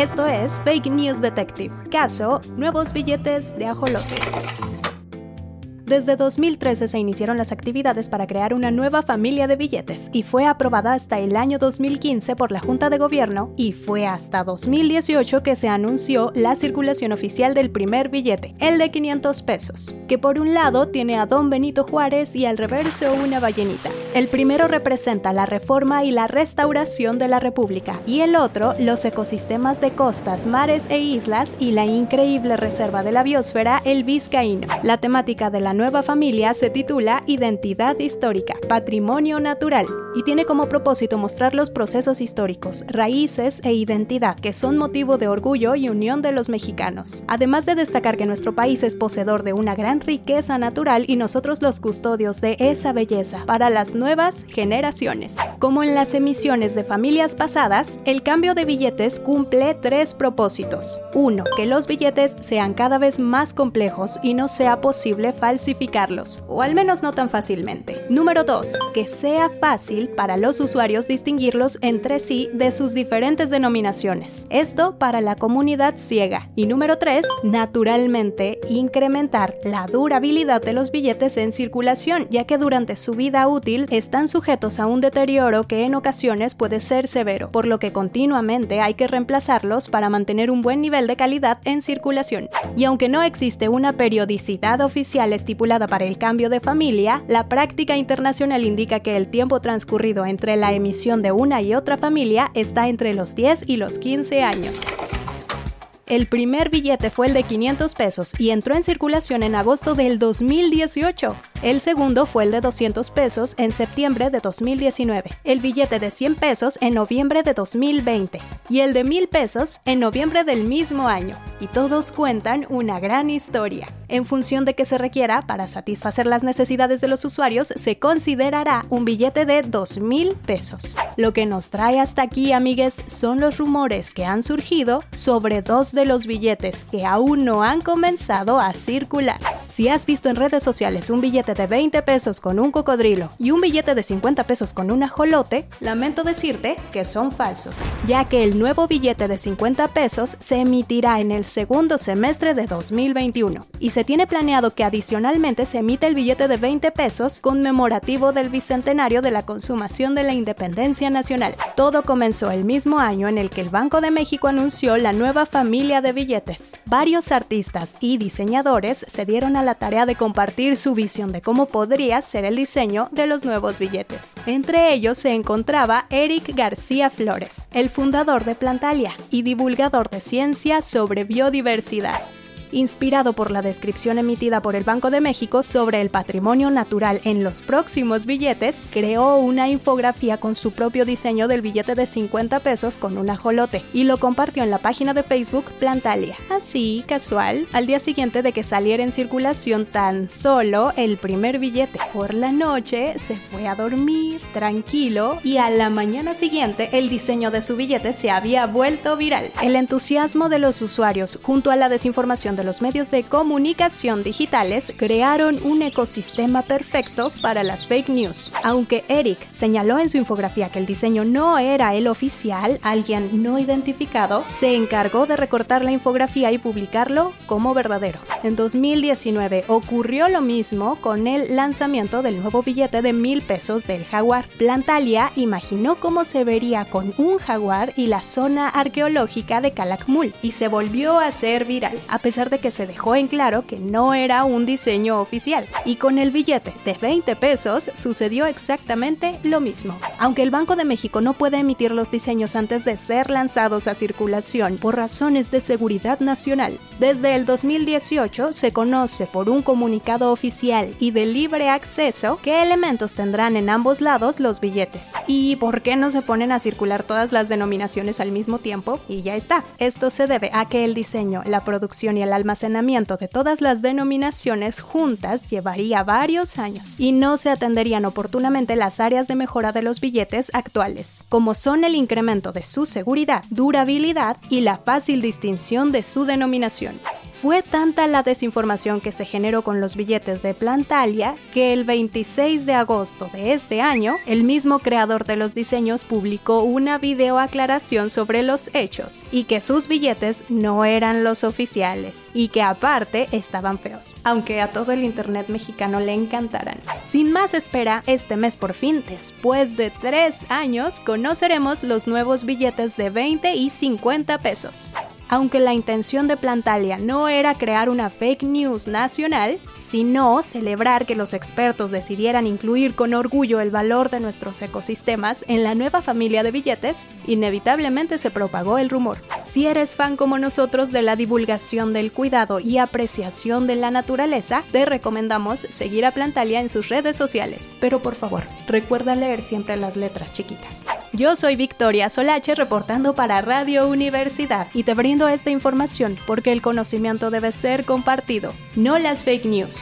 Esto es Fake News Detective. Caso, nuevos billetes de ajolotes. Desde 2013 se iniciaron las actividades para crear una nueva familia de billetes y fue aprobada hasta el año 2015 por la Junta de Gobierno y fue hasta 2018 que se anunció la circulación oficial del primer billete, el de 500 pesos, que por un lado tiene a Don Benito Juárez y al reverso una ballenita. El primero representa la reforma y la restauración de la República y el otro los ecosistemas de costas, mares e islas y la increíble reserva de la biosfera, el Vizcaíno. La temática de la nueva familia se titula Identidad Histórica, Patrimonio Natural y tiene como propósito mostrar los procesos históricos, raíces e identidad que son motivo de orgullo y unión de los mexicanos. Además de destacar que nuestro país es poseedor de una gran riqueza natural y nosotros los custodios de esa belleza para las nuevas generaciones. Como en las emisiones de familias pasadas, el cambio de billetes cumple tres propósitos. Uno, que los billetes sean cada vez más complejos y no sea posible falsificar o al menos no tan fácilmente. Número 2. Que sea fácil para los usuarios distinguirlos entre sí de sus diferentes denominaciones. Esto para la comunidad ciega. Y número 3. Naturalmente, incrementar la durabilidad de los billetes en circulación, ya que durante su vida útil están sujetos a un deterioro que en ocasiones puede ser severo, por lo que continuamente hay que reemplazarlos para mantener un buen nivel de calidad en circulación. Y aunque no existe una periodicidad oficial estipulada, para el cambio de familia, la práctica internacional indica que el tiempo transcurrido entre la emisión de una y otra familia está entre los 10 y los 15 años. El primer billete fue el de 500 pesos y entró en circulación en agosto del 2018. El segundo fue el de 200 pesos en septiembre de 2019, el billete de 100 pesos en noviembre de 2020 y el de 1000 pesos en noviembre del mismo año. Y todos cuentan una gran historia. En función de que se requiera para satisfacer las necesidades de los usuarios, se considerará un billete de 2000 pesos. Lo que nos trae hasta aquí, amigues, son los rumores que han surgido sobre dos de los billetes que aún no han comenzado a circular. Si has visto en redes sociales un billete de 20 pesos con un cocodrilo y un billete de 50 pesos con un ajolote, lamento decirte que son falsos, ya que el nuevo billete de 50 pesos se emitirá en el segundo semestre de 2021 y se tiene planeado que adicionalmente se emite el billete de 20 pesos conmemorativo del bicentenario de la consumación de la independencia nacional. Todo comenzó el mismo año en el que el Banco de México anunció la nueva familia de billetes. Varios artistas y diseñadores se dieron a la tarea de compartir su visión de cómo podría ser el diseño de los nuevos billetes. Entre ellos se encontraba Eric García Flores, el fundador de Plantalia y divulgador de ciencia sobre biodiversidad inspirado por la descripción emitida por el Banco de México sobre el patrimonio natural en los próximos billetes, creó una infografía con su propio diseño del billete de 50 pesos con un ajolote y lo compartió en la página de Facebook Plantalia. Así, casual, al día siguiente de que saliera en circulación tan solo el primer billete. Por la noche se fue a dormir tranquilo y a la mañana siguiente el diseño de su billete se había vuelto viral. El entusiasmo de los usuarios junto a la desinformación los medios de comunicación digitales crearon un ecosistema perfecto para las fake news. Aunque Eric señaló en su infografía que el diseño no era el oficial, alguien no identificado se encargó de recortar la infografía y publicarlo como verdadero. En 2019 ocurrió lo mismo con el lanzamiento del nuevo billete de mil pesos del jaguar. Plantalia imaginó cómo se vería con un jaguar y la zona arqueológica de Calakmul y se volvió a ser viral, a pesar de que se dejó en claro que no era un diseño oficial. Y con el billete de 20 pesos sucedió exactamente lo mismo. Aunque el Banco de México no puede emitir los diseños antes de ser lanzados a circulación por razones de seguridad nacional, desde el 2018 se conoce por un comunicado oficial y de libre acceso qué elementos tendrán en ambos lados los billetes. ¿Y por qué no se ponen a circular todas las denominaciones al mismo tiempo? Y ya está. Esto se debe a que el diseño, la producción y el almacenamiento de todas las denominaciones juntas llevaría varios años y no se atenderían oportunamente las áreas de mejora de los billetes actuales, como son el incremento de su seguridad, durabilidad y la fácil distinción de su denominación. Fue tanta la desinformación que se generó con los billetes de Plantalia que el 26 de agosto de este año, el mismo creador de los diseños publicó una video aclaración sobre los hechos y que sus billetes no eran los oficiales y que aparte estaban feos, aunque a todo el internet mexicano le encantaran. Sin más espera, este mes por fin, después de tres años, conoceremos los nuevos billetes de 20 y 50 pesos. Aunque la intención de Plantalia no era crear una fake news nacional, sino celebrar que los expertos decidieran incluir con orgullo el valor de nuestros ecosistemas en la nueva familia de billetes, inevitablemente se propagó el rumor. Si eres fan como nosotros de la divulgación del cuidado y apreciación de la naturaleza, te recomendamos seguir a Plantalia en sus redes sociales. Pero por favor, recuerda leer siempre las letras chiquitas. Yo soy Victoria Solache reportando para Radio Universidad y te brindo esta información porque el conocimiento debe ser compartido, no las fake news.